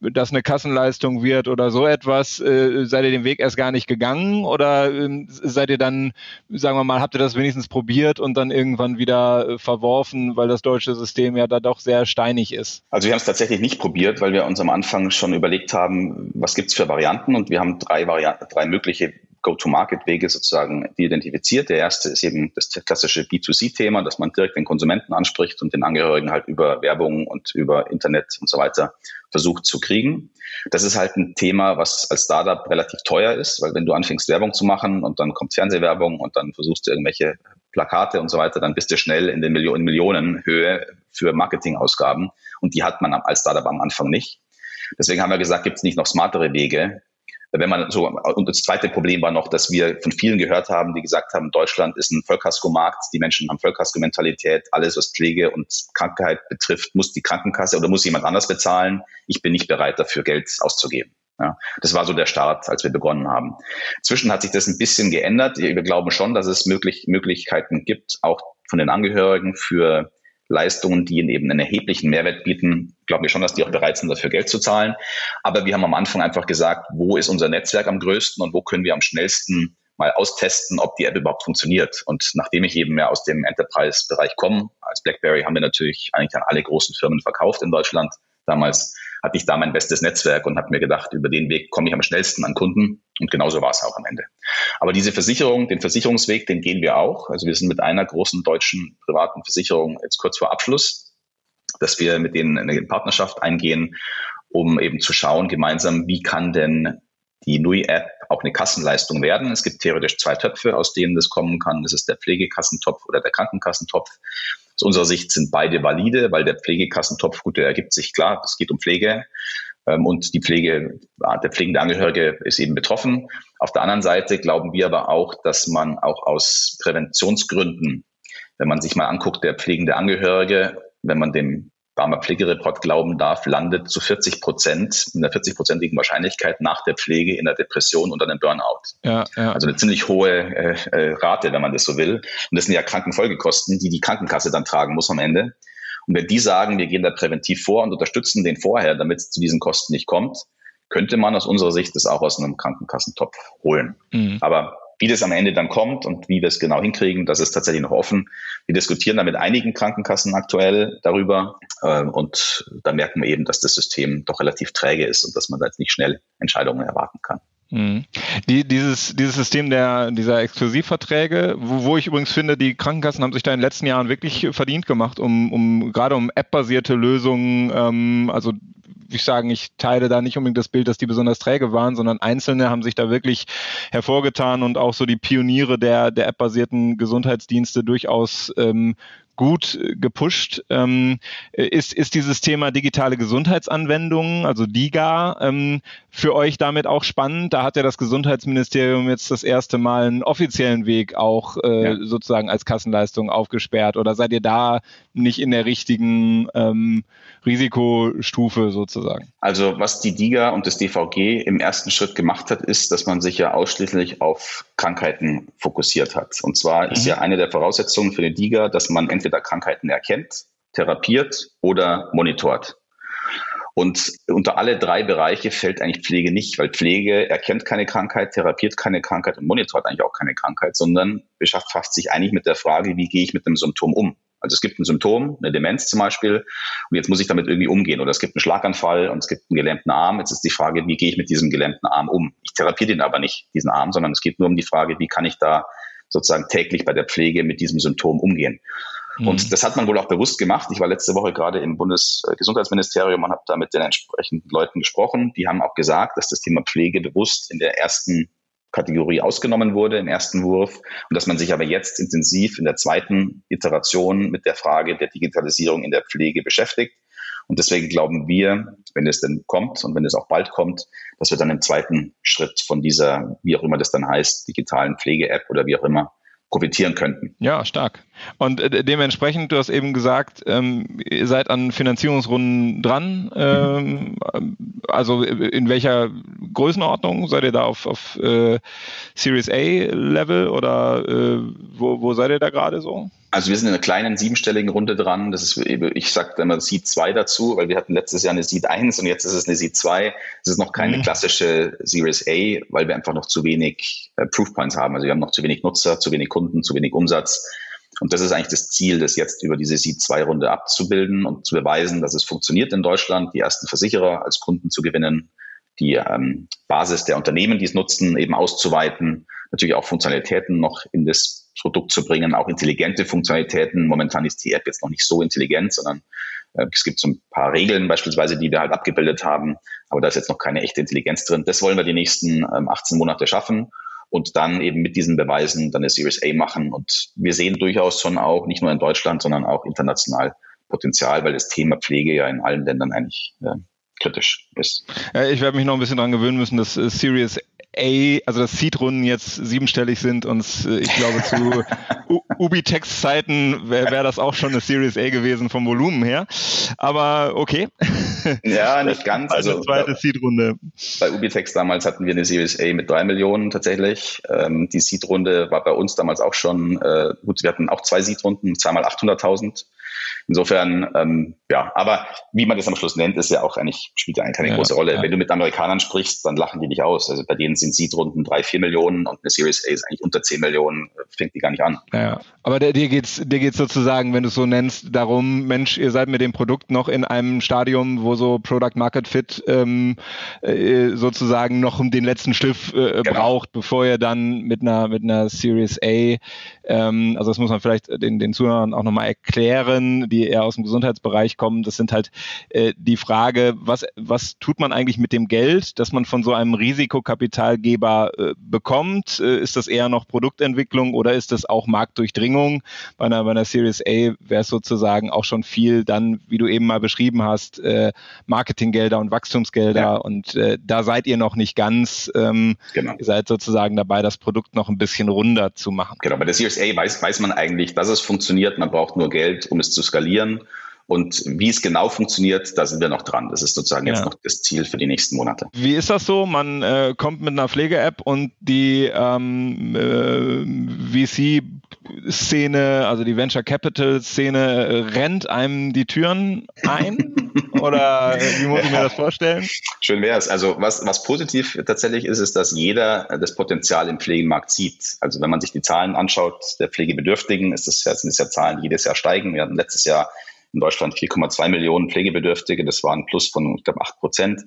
das eine Kassenleistung wird oder so etwas, äh, seid ihr den Weg erst gar nicht gegangen oder äh, seid ihr dann, sagen wir mal, habt ihr das wenigstens probiert und dann irgendwann wieder äh, verworfen, weil das deutsche System ja da doch sehr steinig ist? Also wir haben es tatsächlich nicht probiert, weil wir uns am Anfang schon überlegt haben, was gibt es für Varianten und wir haben drei Varianten, drei mögliche Go-to-Market-Wege sozusagen identifiziert. Der erste ist eben das klassische B2C-Thema, dass man direkt den Konsumenten anspricht und den Angehörigen halt über Werbung und über Internet und so weiter versucht zu kriegen. Das ist halt ein Thema, was als Startup relativ teuer ist, weil wenn du anfängst Werbung zu machen und dann kommt Fernsehwerbung und dann versuchst du irgendwelche Plakate und so weiter, dann bist du schnell in den Millionen, Millionenhöhe für Marketingausgaben und die hat man als Startup am Anfang nicht. Deswegen haben wir gesagt, gibt es nicht noch smartere Wege, wenn man so, und das zweite Problem war noch, dass wir von vielen gehört haben, die gesagt haben, Deutschland ist ein Vollkasko-Markt, die Menschen haben Vollkasko-Mentalität, alles was Pflege und Krankheit betrifft, muss die Krankenkasse oder muss jemand anders bezahlen. Ich bin nicht bereit dafür Geld auszugeben. Ja, das war so der Start, als wir begonnen haben. Inzwischen hat sich das ein bisschen geändert. Wir glauben schon, dass es möglich, Möglichkeiten gibt, auch von den Angehörigen für Leistungen, die ihnen eben einen erheblichen Mehrwert bieten, glauben wir schon, dass die auch bereit sind, dafür Geld zu zahlen. Aber wir haben am Anfang einfach gesagt, wo ist unser Netzwerk am größten und wo können wir am schnellsten mal austesten, ob die App überhaupt funktioniert. Und nachdem ich eben mehr aus dem Enterprise-Bereich komme, als BlackBerry haben wir natürlich eigentlich an alle großen Firmen verkauft in Deutschland damals, hatte ich da mein bestes Netzwerk und habe mir gedacht, über den Weg komme ich am schnellsten an Kunden. Und genauso war es auch am Ende. Aber diese Versicherung, den Versicherungsweg, den gehen wir auch. Also wir sind mit einer großen deutschen privaten Versicherung jetzt kurz vor Abschluss, dass wir mit denen eine Partnerschaft eingehen, um eben zu schauen gemeinsam, wie kann denn die NUI-App auch eine Kassenleistung werden. Es gibt theoretisch zwei Töpfe, aus denen das kommen kann. Das ist der Pflegekassentopf oder der Krankenkassentopf. Aus unserer Sicht sind beide valide, weil der Pflegekassentopf, gut, der ergibt sich klar, es geht um Pflege ähm, und die Pflege, der pflegende Angehörige ist eben betroffen. Auf der anderen Seite glauben wir aber auch, dass man auch aus Präventionsgründen, wenn man sich mal anguckt, der pflegende Angehörige, wenn man dem Barmer Pflegereport glauben darf, landet zu 40 Prozent, mit einer 40-prozentigen Wahrscheinlichkeit nach der Pflege in der Depression und einem Burnout. Ja, ja. Also eine ziemlich hohe äh, äh, Rate, wenn man das so will. Und das sind ja Krankenfolgekosten, die die Krankenkasse dann tragen muss am Ende. Und wenn die sagen, wir gehen da präventiv vor und unterstützen den vorher, damit es zu diesen Kosten nicht kommt, könnte man aus unserer Sicht das auch aus einem Krankenkassentopf holen. Mhm. Aber wie das am Ende dann kommt und wie wir es genau hinkriegen, das ist tatsächlich noch offen. Wir diskutieren da mit einigen Krankenkassen aktuell darüber äh, und da merken wir eben, dass das System doch relativ träge ist und dass man da jetzt nicht schnell Entscheidungen erwarten kann. Mhm. Die, dieses, dieses System der, dieser Exklusivverträge, wo, wo ich übrigens finde, die Krankenkassen haben sich da in den letzten Jahren wirklich verdient gemacht, um, um gerade um App-basierte Lösungen, ähm, also ich sagen, ich teile da nicht unbedingt das Bild, dass die besonders träge waren, sondern Einzelne haben sich da wirklich hervorgetan und auch so die Pioniere der, der App-basierten Gesundheitsdienste durchaus ähm, gut äh, gepusht. Ähm, ist, ist dieses Thema digitale Gesundheitsanwendungen, also DIGA, ähm, für euch damit auch spannend? Da hat ja das Gesundheitsministerium jetzt das erste Mal einen offiziellen Weg auch äh, ja. sozusagen als Kassenleistung aufgesperrt. Oder seid ihr da nicht in der richtigen ähm, Risikostufe sozusagen? Also was die DIGA und das DVG im ersten Schritt gemacht hat, ist, dass man sich ja ausschließlich auf Krankheiten fokussiert hat. Und zwar mhm. ist ja eine der Voraussetzungen für die DIGA, dass man entweder Krankheiten erkennt, therapiert oder monitort. Und unter alle drei Bereiche fällt eigentlich Pflege nicht, weil Pflege erkennt keine Krankheit, therapiert keine Krankheit und monitort eigentlich auch keine Krankheit, sondern befasst sich eigentlich mit der Frage, wie gehe ich mit dem Symptom um. Also es gibt ein Symptom, eine Demenz zum Beispiel, und jetzt muss ich damit irgendwie umgehen. Oder es gibt einen Schlaganfall und es gibt einen gelähmten Arm. Jetzt ist die Frage, wie gehe ich mit diesem gelähmten Arm um? Ich therapiere den aber nicht, diesen Arm, sondern es geht nur um die Frage, wie kann ich da sozusagen täglich bei der Pflege mit diesem Symptom umgehen. Mhm. Und das hat man wohl auch bewusst gemacht. Ich war letzte Woche gerade im Bundesgesundheitsministerium und habe da mit den entsprechenden Leuten gesprochen. Die haben auch gesagt, dass das Thema Pflege bewusst in der ersten Kategorie ausgenommen wurde im ersten Wurf und dass man sich aber jetzt intensiv in der zweiten Iteration mit der Frage der Digitalisierung in der Pflege beschäftigt. Und deswegen glauben wir, wenn es denn kommt und wenn es auch bald kommt, dass wir dann im zweiten Schritt von dieser, wie auch immer das dann heißt, digitalen Pflege-App oder wie auch immer, profitieren könnten. Ja, stark. Und äh, dementsprechend, du hast eben gesagt, ähm, ihr seid an Finanzierungsrunden dran. Ähm, also in welcher Größenordnung? Seid ihr da auf, auf äh, Series A Level oder äh, wo, wo seid ihr da gerade so? Also wir sind in einer kleinen siebenstelligen Runde dran. Das ist eben, ich sage immer Seed 2 dazu, weil wir hatten letztes Jahr eine Seed 1 und jetzt ist es eine Seed 2. Es ist noch keine mhm. klassische Series A, weil wir einfach noch zu wenig äh, Proof Points haben. Also wir haben noch zu wenig Nutzer, zu wenig Kunden, zu wenig Umsatz. Und das ist eigentlich das Ziel, das jetzt über diese Seed 2 Runde abzubilden und zu beweisen, dass es funktioniert in Deutschland, die ersten Versicherer als Kunden zu gewinnen, die ähm, Basis der Unternehmen, die es nutzen, eben auszuweiten, natürlich auch Funktionalitäten noch in das Produkt zu bringen, auch intelligente Funktionalitäten. Momentan ist die App jetzt noch nicht so intelligent, sondern äh, es gibt so ein paar Regeln beispielsweise, die wir halt abgebildet haben, aber da ist jetzt noch keine echte Intelligenz drin. Das wollen wir die nächsten ähm, 18 Monate schaffen und dann eben mit diesen Beweisen dann eine Series A machen. Und wir sehen durchaus schon auch, nicht nur in Deutschland, sondern auch international Potenzial, weil das Thema Pflege ja in allen Ländern eigentlich äh, kritisch ist. Ja, ich werde mich noch ein bisschen dran gewöhnen müssen, dass äh, Series A, also dass Seed-Runden jetzt siebenstellig sind und äh, ich glaube zu <laughs> Ubitex-Zeiten wäre wär das auch schon eine Series A gewesen vom Volumen her. Aber okay. Ja, <laughs> nicht ganz. Also zweite Seed-Runde. Bei Ubitex damals hatten wir eine Series A mit drei Millionen tatsächlich. Ähm, die Seed-Runde war bei uns damals auch schon, äh, gut, wir hatten auch zwei Seed-Runden, zweimal 800.000. Insofern, ähm, ja, aber wie man das am Schluss nennt, ist ja auch eigentlich, spielt ja eigentlich keine ja, große Rolle. Ja. Wenn du mit Amerikanern sprichst, dann lachen die dich aus. Also bei denen sind Seed-Runden drei, vier Millionen und eine Series A ist eigentlich unter zehn Millionen, fängt die gar nicht an. Ja, aber dir geht's, dir geht's sozusagen, wenn du es so nennst, darum, Mensch, ihr seid mit dem Produkt noch in einem Stadium, wo so Product Market Fit ähm, äh, sozusagen noch den letzten Schliff äh, genau. braucht, bevor ihr dann mit einer, mit einer Series A, ähm, also das muss man vielleicht den, den Zuhörern auch nochmal erklären, die eher aus dem Gesundheitsbereich kommen, das sind halt äh, die Frage, was, was tut man eigentlich mit dem Geld, das man von so einem Risikokapitalgeber äh, bekommt? Äh, ist das eher noch Produktentwicklung oder ist das auch Marktdurchdringung? Bei einer, bei einer Series A wäre es sozusagen auch schon viel dann, wie du eben mal beschrieben hast, äh, Marketinggelder und Wachstumsgelder ja. und äh, da seid ihr noch nicht ganz, ähm, genau. ihr seid sozusagen dabei, das Produkt noch ein bisschen runder zu machen. Genau, bei der Series A weiß, weiß man eigentlich, dass es funktioniert, man braucht nur Geld, um es zu skalieren skalieren. Und wie es genau funktioniert, da sind wir noch dran. Das ist sozusagen ja. jetzt noch das Ziel für die nächsten Monate. Wie ist das so? Man äh, kommt mit einer Pflege-App und die ähm, äh, VC-Szene, also die Venture Capital-Szene, rennt einem die Türen ein? <laughs> Oder äh, wie muss ich mir das vorstellen? Schön wäre es. Also was, was positiv tatsächlich ist, ist, dass jeder das Potenzial im Pflegemarkt sieht. Also wenn man sich die Zahlen anschaut der Pflegebedürftigen, ist das, sind das ja Zahlen, die jedes Jahr steigen. Wir hatten letztes Jahr in Deutschland 4,2 Millionen Pflegebedürftige. Das war ein Plus von, ich glaube, 8 Prozent.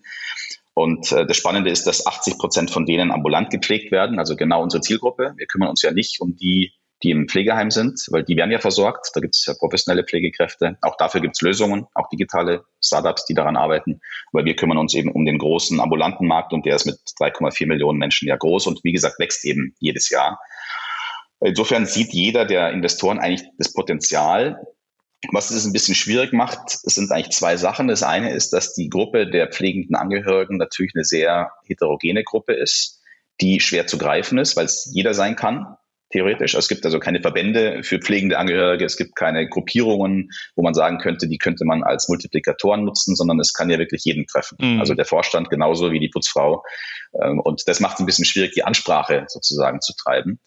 Und äh, das Spannende ist, dass 80 Prozent von denen ambulant gepflegt werden, also genau unsere Zielgruppe. Wir kümmern uns ja nicht um die, die im Pflegeheim sind, weil die werden ja versorgt. Da gibt es ja professionelle Pflegekräfte. Auch dafür gibt es Lösungen, auch digitale Startups, die daran arbeiten. Aber wir kümmern uns eben um den großen ambulanten Markt und der ist mit 3,4 Millionen Menschen ja groß und wie gesagt wächst eben jedes Jahr. Insofern sieht jeder der Investoren eigentlich das Potenzial, was es ein bisschen schwierig macht, sind eigentlich zwei Sachen. Das eine ist, dass die Gruppe der pflegenden Angehörigen natürlich eine sehr heterogene Gruppe ist, die schwer zu greifen ist, weil es jeder sein kann, theoretisch. Es gibt also keine Verbände für pflegende Angehörige, es gibt keine Gruppierungen, wo man sagen könnte, die könnte man als Multiplikatoren nutzen, sondern es kann ja wirklich jeden treffen. Mhm. Also der Vorstand genauso wie die Putzfrau. Ähm, und das macht es ein bisschen schwierig, die Ansprache sozusagen zu treiben.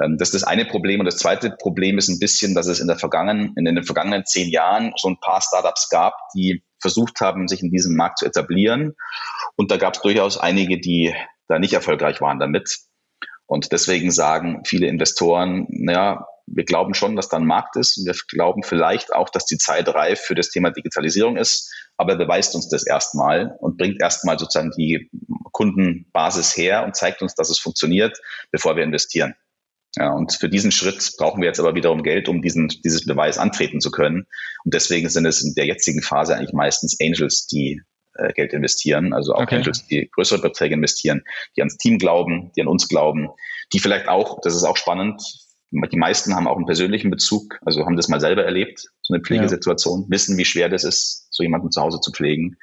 Ähm, das ist das eine Problem. Und das zweite Problem ist ein bisschen, dass es in, der vergangenen, in den vergangenen zehn Jahren so ein paar Startups gab, die versucht haben, sich in diesem Markt zu etablieren. Und da gab es durchaus einige, die da nicht erfolgreich waren damit. Und deswegen sagen viele Investoren, naja, wir glauben schon, dass da ein Markt ist und wir glauben vielleicht auch, dass die Zeit reif für das Thema Digitalisierung ist, aber beweist uns das erstmal und bringt erstmal sozusagen die Kundenbasis her und zeigt uns, dass es funktioniert, bevor wir investieren. Ja, und für diesen Schritt brauchen wir jetzt aber wiederum Geld, um diesen, dieses Beweis antreten zu können. Und deswegen sind es in der jetzigen Phase eigentlich meistens Angels, die äh, Geld investieren, also auch okay. Angels, die größere Beträge investieren, die ans Team glauben, die an uns glauben, die vielleicht auch, das ist auch spannend, die meisten haben auch einen persönlichen Bezug, also haben das mal selber erlebt, so eine Pflegesituation, ja. wissen, wie schwer das ist, so jemanden zu Hause zu pflegen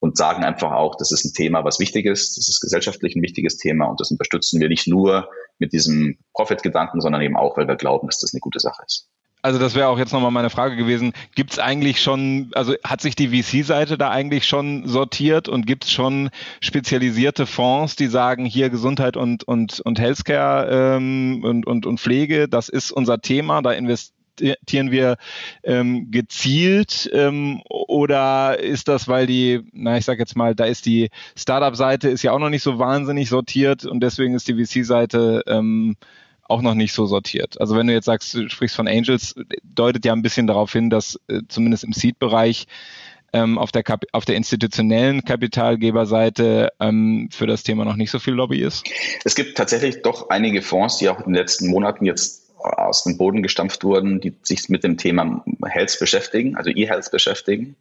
und sagen einfach auch, das ist ein Thema, was wichtig ist, das ist gesellschaftlich ein wichtiges Thema und das unterstützen wir nicht nur mit diesem Profit-Gedanken, sondern eben auch, weil wir glauben, dass das eine gute Sache ist. Also das wäre auch jetzt nochmal meine Frage gewesen. Gibt es eigentlich schon, also hat sich die VC-Seite da eigentlich schon sortiert und gibt es schon spezialisierte Fonds, die sagen, hier Gesundheit und, und, und Healthcare ähm, und, und, und Pflege, das ist unser Thema, da investieren wir ähm, gezielt ähm, oder ist das, weil die, na ich sag jetzt mal, da ist die Startup-Seite ist ja auch noch nicht so wahnsinnig sortiert und deswegen ist die VC-Seite ähm, auch noch nicht so sortiert. Also wenn du jetzt sagst, du sprichst von Angels, deutet ja ein bisschen darauf hin, dass äh, zumindest im Seed-Bereich ähm, auf, der auf der institutionellen Kapitalgeberseite ähm, für das Thema noch nicht so viel Lobby ist? Es gibt tatsächlich doch einige Fonds, die auch in den letzten Monaten jetzt aus dem Boden gestampft wurden, die sich mit dem Thema Health beschäftigen, also E-Health beschäftigen.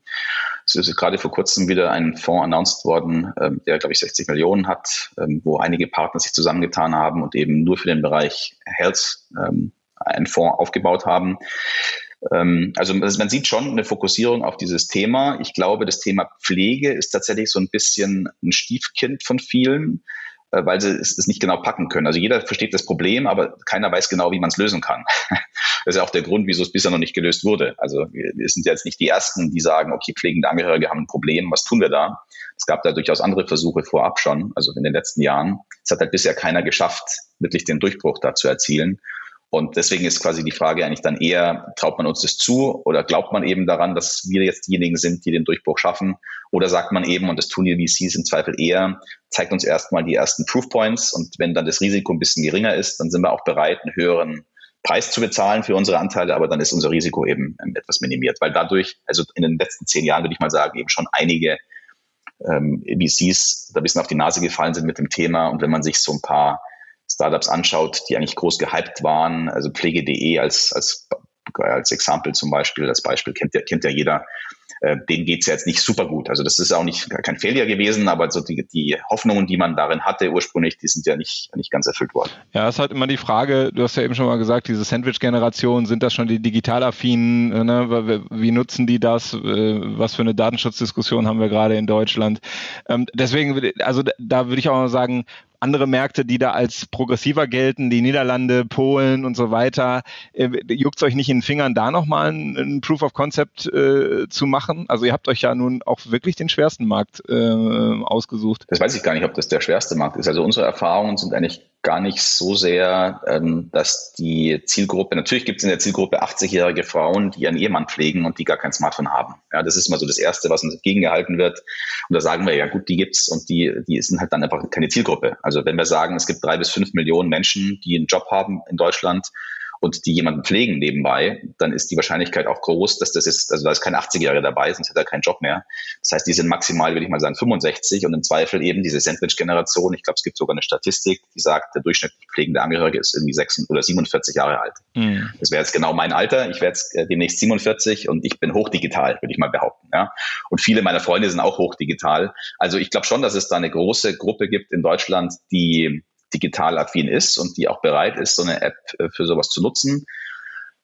Es ist gerade vor kurzem wieder ein Fonds announced worden, ähm, der, glaube ich, 60 Millionen hat, ähm, wo einige Partner sich zusammengetan haben und eben nur für den Bereich Health ähm, einen Fonds aufgebaut haben. Also man sieht schon eine Fokussierung auf dieses Thema. Ich glaube, das Thema Pflege ist tatsächlich so ein bisschen ein Stiefkind von vielen. Äh, weil sie es, nicht genau packen können. Also jeder versteht das Problem, aber keiner weiß genau, wie man es lösen kann. <laughs> Das ist ja auch der Grund, wieso es bisher noch nicht gelöst wurde. Also wir, wir sind jetzt nicht die Ersten, die sagen, okay, pflegende Angehörige haben ein Problem, was tun wir da? Es gab da durchaus andere Versuche vorab schon, also in den letzten Jahren. Es hat halt bisher keiner geschafft, wirklich den Durchbruch da zu erzielen. Und deswegen ist quasi die Frage eigentlich dann eher, traut man uns das zu oder glaubt man eben daran, dass wir jetzt diejenigen sind, die den Durchbruch schaffen? Oder sagt man eben, und das tun die VCs im Zweifel eher, zeigt uns erstmal die ersten Proofpoints und wenn dann das Risiko ein bisschen geringer ist, dann sind wir auch bereit, einen höheren Preis zu bezahlen für unsere Anteile, aber dann ist unser Risiko eben etwas minimiert, weil dadurch, also in den letzten zehn Jahren würde ich mal sagen, eben schon einige ähm, VCs da ein bisschen auf die Nase gefallen sind mit dem Thema und wenn man sich so ein paar Startups anschaut, die eigentlich groß gehypt waren, also pflege.de als, als, als Exempel zum Beispiel, das Beispiel kennt ja, kennt ja jeder, äh, denen geht's ja jetzt nicht super gut. Also das ist auch nicht kein Failure gewesen, aber so die, die Hoffnungen, die man darin hatte ursprünglich, die sind ja nicht, nicht ganz erfüllt worden. Ja, es ist halt immer die Frage, du hast ja eben schon mal gesagt, diese Sandwich-Generation, sind das schon die digitalaffinen, äh, ne? wie nutzen die das, äh, was für eine Datenschutzdiskussion haben wir gerade in Deutschland. Ähm, deswegen, also da würde ich auch mal sagen, andere Märkte, die da als progressiver gelten, die Niederlande, Polen und so weiter. Äh, Juckt euch nicht in den Fingern, da nochmal ein, ein Proof of Concept äh, zu machen? Also ihr habt euch ja nun auch wirklich den schwersten Markt äh, ausgesucht. Das weiß ich gar nicht, ob das der schwerste Markt ist. Also unsere Erfahrungen sind eigentlich gar nicht so sehr, ähm, dass die Zielgruppe, natürlich gibt es in der Zielgruppe 80-jährige Frauen, die ihren Ehemann pflegen und die gar kein Smartphone haben. Ja, das ist immer so das Erste, was uns entgegengehalten wird. Und da sagen wir, ja gut, die gibt's und die, die sind halt dann einfach keine Zielgruppe. Also wenn wir sagen, es gibt drei bis fünf Millionen Menschen, die einen Job haben in Deutschland, und die jemanden pflegen nebenbei, dann ist die Wahrscheinlichkeit auch groß, dass das ist, also da ist kein 80-Jähriger dabei, sonst hätte er keinen Job mehr. Das heißt, die sind maximal, würde ich mal sagen, 65 und im Zweifel eben diese Sandwich-Generation. Ich glaube, es gibt sogar eine Statistik, die sagt, der durchschnittlich pflegende Angehörige ist irgendwie 6 oder 47 Jahre alt. Mhm. Das wäre jetzt genau mein Alter. Ich werde jetzt äh, demnächst 47 und ich bin hochdigital, würde ich mal behaupten. Ja? Und viele meiner Freunde sind auch hochdigital. Also ich glaube schon, dass es da eine große Gruppe gibt in Deutschland, die digital affin ist und die auch bereit ist, so eine App äh, für sowas zu nutzen.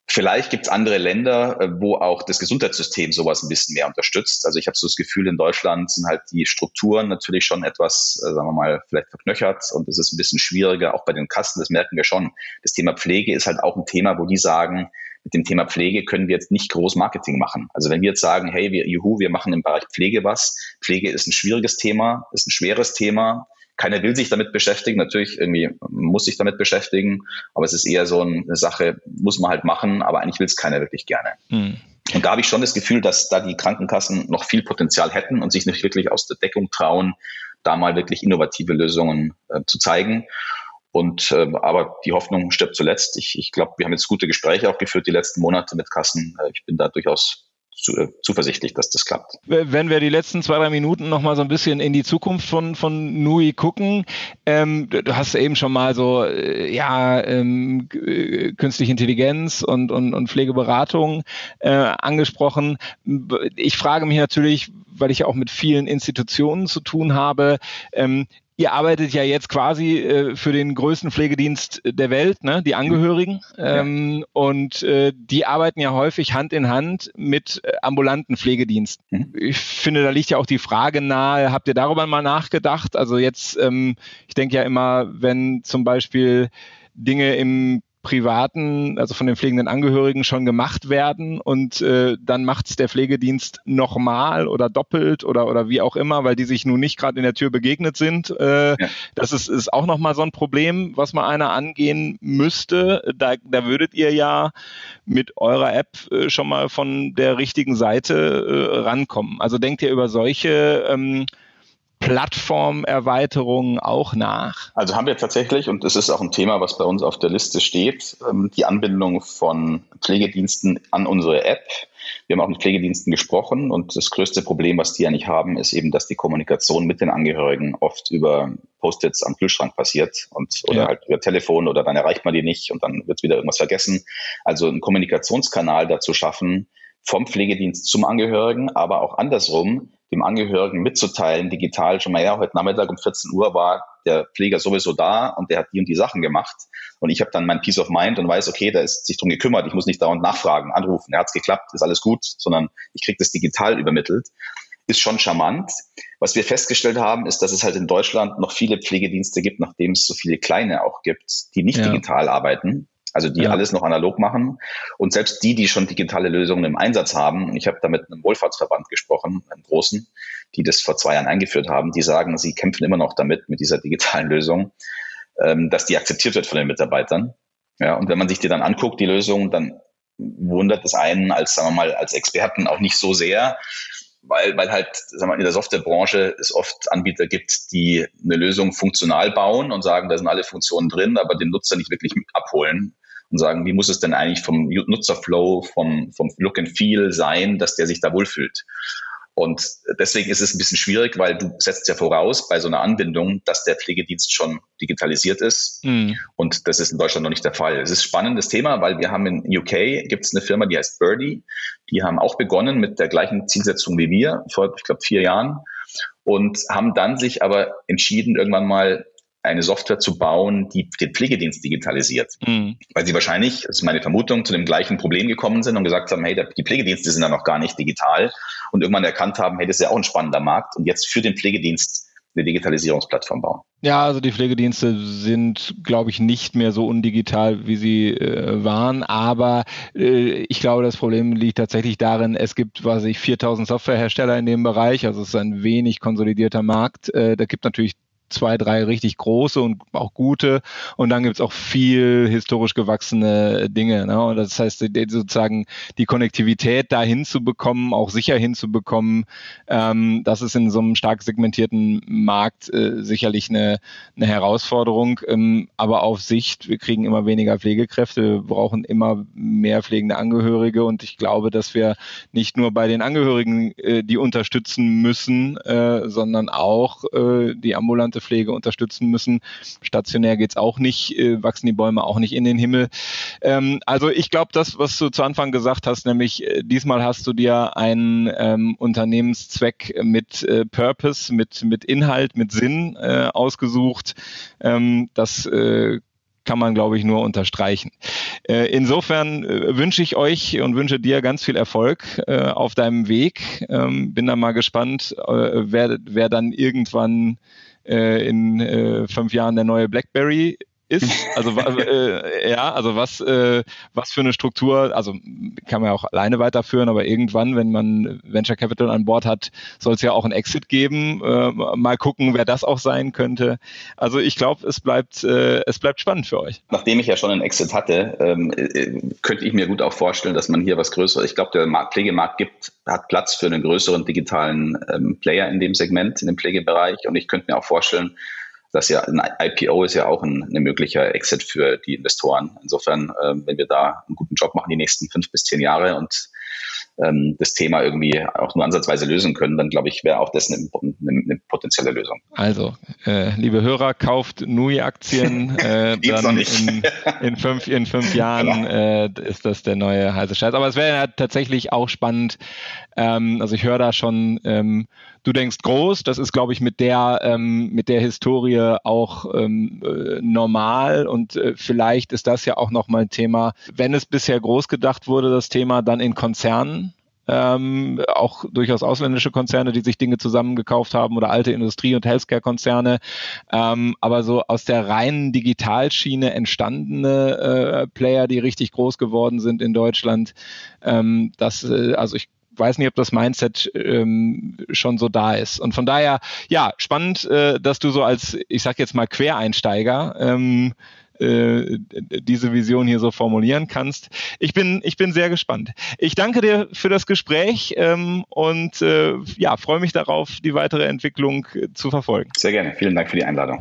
Vielleicht gibt es andere Länder, äh, wo auch das Gesundheitssystem sowas ein bisschen mehr unterstützt. Also ich habe so das Gefühl, in Deutschland sind halt die Strukturen natürlich schon etwas, äh, sagen wir mal, vielleicht verknöchert und es ist ein bisschen schwieriger, auch bei den Kassen, das merken wir schon. Das Thema Pflege ist halt auch ein Thema, wo die sagen, mit dem Thema Pflege können wir jetzt nicht groß Marketing machen. Also wenn wir jetzt sagen, hey, wir, juhu, wir machen im Bereich Pflege was, Pflege ist ein schwieriges Thema, ist ein schweres Thema, keiner will sich damit beschäftigen. Natürlich irgendwie muss sich damit beschäftigen, aber es ist eher so eine Sache, muss man halt machen, aber eigentlich will es keiner wirklich gerne. Mhm. Und da habe ich schon das Gefühl, dass da die Krankenkassen noch viel Potenzial hätten und sich nicht wirklich aus der Deckung trauen, da mal wirklich innovative Lösungen äh, zu zeigen. Und äh, aber die Hoffnung stirbt zuletzt. Ich, ich glaube, wir haben jetzt gute Gespräche auch geführt die letzten Monate mit Kassen. Äh, ich bin da durchaus zu, äh, zuversichtlich, dass das klappt. Wenn wir die letzten zwei, drei Minuten noch mal so ein bisschen in die Zukunft von, von Nui gucken, ähm, du hast eben schon mal so, äh, ja, ähm, äh, künstliche Intelligenz und, und, und Pflegeberatung äh, angesprochen. Ich frage mich natürlich, weil ich auch mit vielen Institutionen zu tun habe, ähm, ihr arbeitet ja jetzt quasi äh, für den größten Pflegedienst der Welt, ne? die Angehörigen. Ähm, Und äh, die arbeiten ja häufig Hand in Hand mit äh, ambulanten Pflegediensten. Mhm. Ich finde, da liegt ja auch die Frage nahe, habt ihr darüber mal nachgedacht? Also jetzt, ähm, ich denke ja immer, wenn zum Beispiel Dinge im privaten, also von den pflegenden Angehörigen schon gemacht werden und äh, dann macht es der Pflegedienst nochmal oder doppelt oder oder wie auch immer, weil die sich nun nicht gerade in der Tür begegnet sind. Äh, ja. Das ist, ist auch nochmal so ein Problem, was mal einer angehen müsste. Da, da würdet ihr ja mit eurer App äh, schon mal von der richtigen Seite äh, rankommen. Also denkt ihr über solche ähm, Plattformerweiterungen auch nach? Also haben wir tatsächlich, und das ist auch ein Thema, was bei uns auf der Liste steht, ähm, die Anbindung von Pflegediensten an unsere App. Wir haben auch mit Pflegediensten gesprochen und das größte Problem, was die ja nicht haben, ist eben, dass die Kommunikation mit den Angehörigen oft über Post-its am Kühlschrank passiert und oder ja. halt über Telefon oder dann erreicht man die nicht und dann wird wieder irgendwas vergessen. Also einen Kommunikationskanal dazu schaffen, vom Pflegedienst zum Angehörigen, aber auch andersrum, dem Angehörigen mitzuteilen, digital schon mal, ja, heute Nachmittag um 14 Uhr war der Pfleger sowieso da und der hat die und die Sachen gemacht. Und ich habe dann mein Peace of Mind und weiß, okay, da ist sich drum gekümmert, ich muss nicht dauernd nachfragen, anrufen, er hat's geklappt, ist alles gut, sondern ich kriege das digital übermittelt. Ist schon charmant. Was wir festgestellt haben, ist, dass es halt in Deutschland noch viele Pflegedienste gibt, nachdem es so viele kleine auch gibt, die nicht ja. digital arbeiten also die ja. alles noch analog machen. Und selbst die, die schon digitale Lösungen im Einsatz haben, ich habe da mit einem Wohlfahrtsverband gesprochen, einem großen, die das vor zwei Jahren eingeführt haben, die sagen, sie kämpfen immer noch damit, mit dieser digitalen Lösung, ähm, dass die akzeptiert wird von den Mitarbeitern. Ja, und wenn man sich die dann anguckt, die Lösung, dann wundert es einen als, sagen wir mal, als Experten auch nicht so sehr, weil, weil halt, sagen wir, in der Softwarebranche es oft Anbieter gibt, die eine Lösung funktional bauen und sagen, da sind alle Funktionen drin, aber den Nutzer nicht wirklich abholen und sagen, wie muss es denn eigentlich vom Nutzerflow, vom, vom Look and Feel sein, dass der sich da wohlfühlt. Und deswegen ist es ein bisschen schwierig, weil du setzt ja voraus bei so einer Anbindung, dass der Pflegedienst schon digitalisiert ist. Mhm. Und das ist in Deutschland noch nicht der Fall. Es ist ein spannendes Thema, weil wir haben in UK gibt es eine Firma, die heißt Birdie. Die haben auch begonnen mit der gleichen Zielsetzung wie wir vor, ich glaube, vier Jahren und haben dann sich aber entschieden, irgendwann mal eine Software zu bauen, die den Pflegedienst digitalisiert. Mhm. Weil sie wahrscheinlich, das ist meine Vermutung, zu dem gleichen Problem gekommen sind und gesagt haben, hey, die Pflegedienste sind da noch gar nicht digital und irgendwann erkannt haben, hey, das ist ja auch ein spannender Markt und jetzt für den Pflegedienst eine Digitalisierungsplattform bauen. Ja, also die Pflegedienste sind, glaube ich, nicht mehr so undigital, wie sie äh, waren. Aber äh, ich glaube, das Problem liegt tatsächlich darin, es gibt, was ich, 4000 Softwarehersteller in dem Bereich. Also es ist ein wenig konsolidierter Markt. Äh, da gibt natürlich zwei, drei richtig große und auch gute. Und dann gibt's auch viel historisch gewachsene Dinge. Ne? Und das heißt, sozusagen die Konnektivität da hinzubekommen, auch sicher hinzubekommen, ähm, das ist in so einem stark segmentierten Markt äh, sicherlich eine, eine Herausforderung. Ähm, aber auf Sicht, wir kriegen immer weniger Pflegekräfte, wir brauchen immer mehr pflegende Angehörige. Und ich glaube, dass wir nicht nur bei den Angehörigen äh, die unterstützen müssen, äh, sondern auch äh, die ambulante Pflege unterstützen müssen. Stationär geht's auch nicht, äh, wachsen die Bäume auch nicht in den Himmel. Ähm, also ich glaube, das, was du zu Anfang gesagt hast, nämlich äh, diesmal hast du dir einen ähm, Unternehmenszweck mit äh, Purpose, mit, mit Inhalt, mit Sinn äh, ausgesucht. Ähm, das äh, kann man, glaube ich, nur unterstreichen. Äh, insofern wünsche ich euch und wünsche dir ganz viel Erfolg auf deinem Weg. Ähm, bin da mal gespannt, wer, wer dann irgendwann in äh, fünf Jahren der neue BlackBerry ist. Also äh, ja, also was äh, was für eine Struktur, also kann man ja auch alleine weiterführen, aber irgendwann, wenn man Venture Capital an Bord hat, soll es ja auch ein Exit geben. Äh, mal gucken, wer das auch sein könnte. Also ich glaube, es bleibt äh, es bleibt spannend für euch. Nachdem ich ja schon einen Exit hatte, ähm, äh, könnte ich mir gut auch vorstellen, dass man hier was Größeres. Ich glaube, der Markt, Pflegemarkt gibt hat Platz für einen größeren digitalen ähm, Player in dem Segment, in dem Pflegebereich. Und ich könnte mir auch vorstellen, das ja ein IPO ist ja auch ein, ein möglicher Exit für die Investoren. Insofern, äh, wenn wir da einen guten Job machen die nächsten fünf bis zehn Jahre und ähm, das Thema irgendwie auch nur ansatzweise lösen können, dann glaube ich, wäre auch das eine, eine, eine, potenzielle Lösung. Also, äh, liebe Hörer, kauft NUI-Aktien. <laughs> Äh, dann in, in, fünf, in fünf <laughs> Jahren genau. äh, ist das der neue heiße Scheiß. Aber es wäre ja tatsächlich auch spannend. Ähm, also ich höre da schon, ähm, du denkst groß. Das ist, glaube ich, mit der ähm, mit der Historie auch ähm, äh, normal und äh, vielleicht ist das ja auch noch mal ein Thema, wenn es bisher groß gedacht wurde, das Thema dann in Konzernen ähm, auch durchaus ausländische Konzerne, die sich Dinge zusammengekauft haben oder alte Industrie- und Healthcare-Konzerne. Ähm, aber so aus der reinen Digitalschiene entstandene äh, Player, die richtig groß geworden sind in Deutschland, ähm, das, äh, also ich weiß nicht, ob das Mindset ähm, schon so da ist. Und von daher, ja, spannend, äh, dass du so als, ich sag jetzt mal, Quereinsteiger ähm, äh, diese Vision hier so formulieren kannst. Ich bin, ich bin sehr gespannt. Ich danke dir für das Gespräch ähm, und äh, ja, freue mich darauf, die weitere Entwicklung äh, zu verfolgen. Sehr gerne. Vielen Dank für die Einladung.